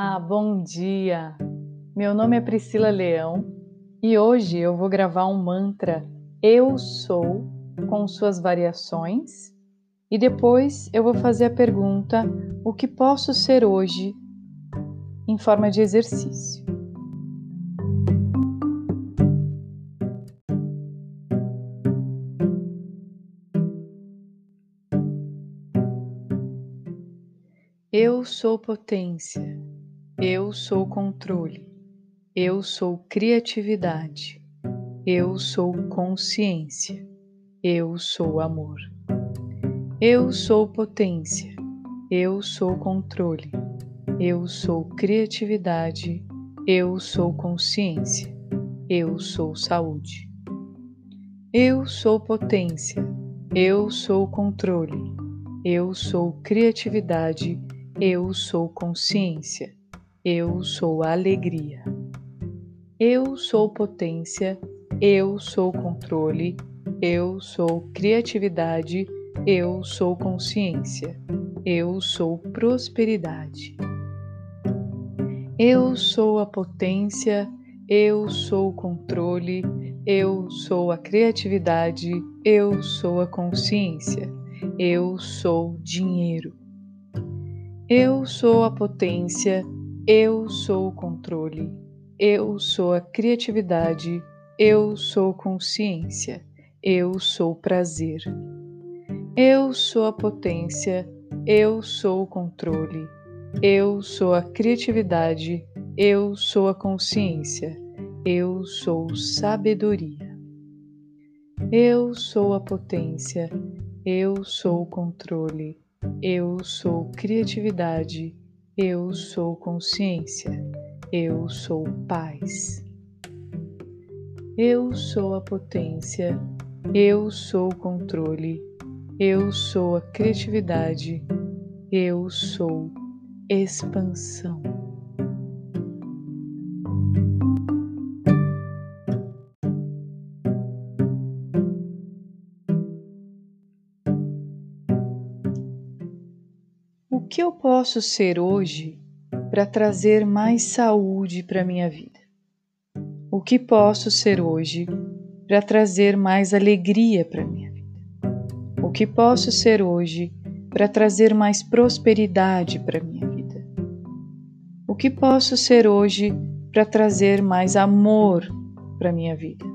Olá, bom dia! Meu nome é Priscila Leão e hoje eu vou gravar um mantra Eu Sou com suas variações e depois eu vou fazer a pergunta O que posso ser hoje em forma de exercício. Eu sou potência, eu sou controle, eu sou criatividade, eu sou consciência, eu sou amor. Eu sou potência, eu sou controle, eu sou criatividade, eu sou consciência, eu sou saúde. Eu sou potência, eu sou controle, eu sou criatividade, eu sou consciência, eu sou alegria. Eu sou potência, eu sou controle, eu sou criatividade, eu sou consciência, eu sou prosperidade. Eu sou a potência, eu sou o controle, eu sou a criatividade, eu sou a consciência, eu sou dinheiro. Eu sou a potência, eu sou o controle, eu sou a criatividade, eu sou consciência, eu sou prazer. Eu sou a potência, eu sou o controle, eu sou a criatividade, eu sou a consciência, eu sou sabedoria. Eu sou a potência, eu sou o controle eu sou criatividade, eu sou consciência, eu sou paz. Eu sou a potência, eu sou o controle, eu sou a criatividade, eu sou expansão. Que eu posso ser hoje para trazer mais saúde para minha vida? O que posso ser hoje para trazer mais alegria para minha vida? O que posso ser hoje para trazer mais prosperidade para minha vida? O que posso ser hoje para trazer mais amor para minha vida?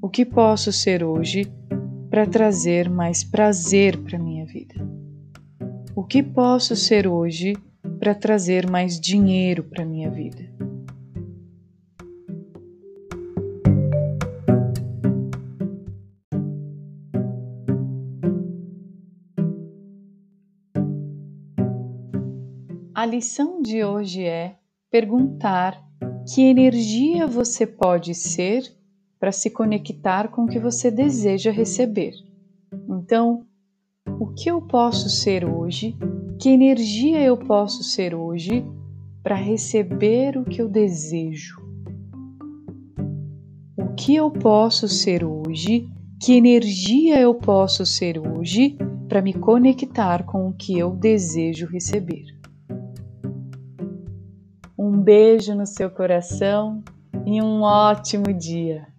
O que posso ser hoje para trazer mais prazer para minha vida? O que posso ser hoje para trazer mais dinheiro para minha vida? A lição de hoje é perguntar que energia você pode ser para se conectar com o que você deseja receber. Então, o que eu posso ser hoje, que energia eu posso ser hoje para receber o que eu desejo. O que eu posso ser hoje, que energia eu posso ser hoje para me conectar com o que eu desejo receber. Um beijo no seu coração e um ótimo dia!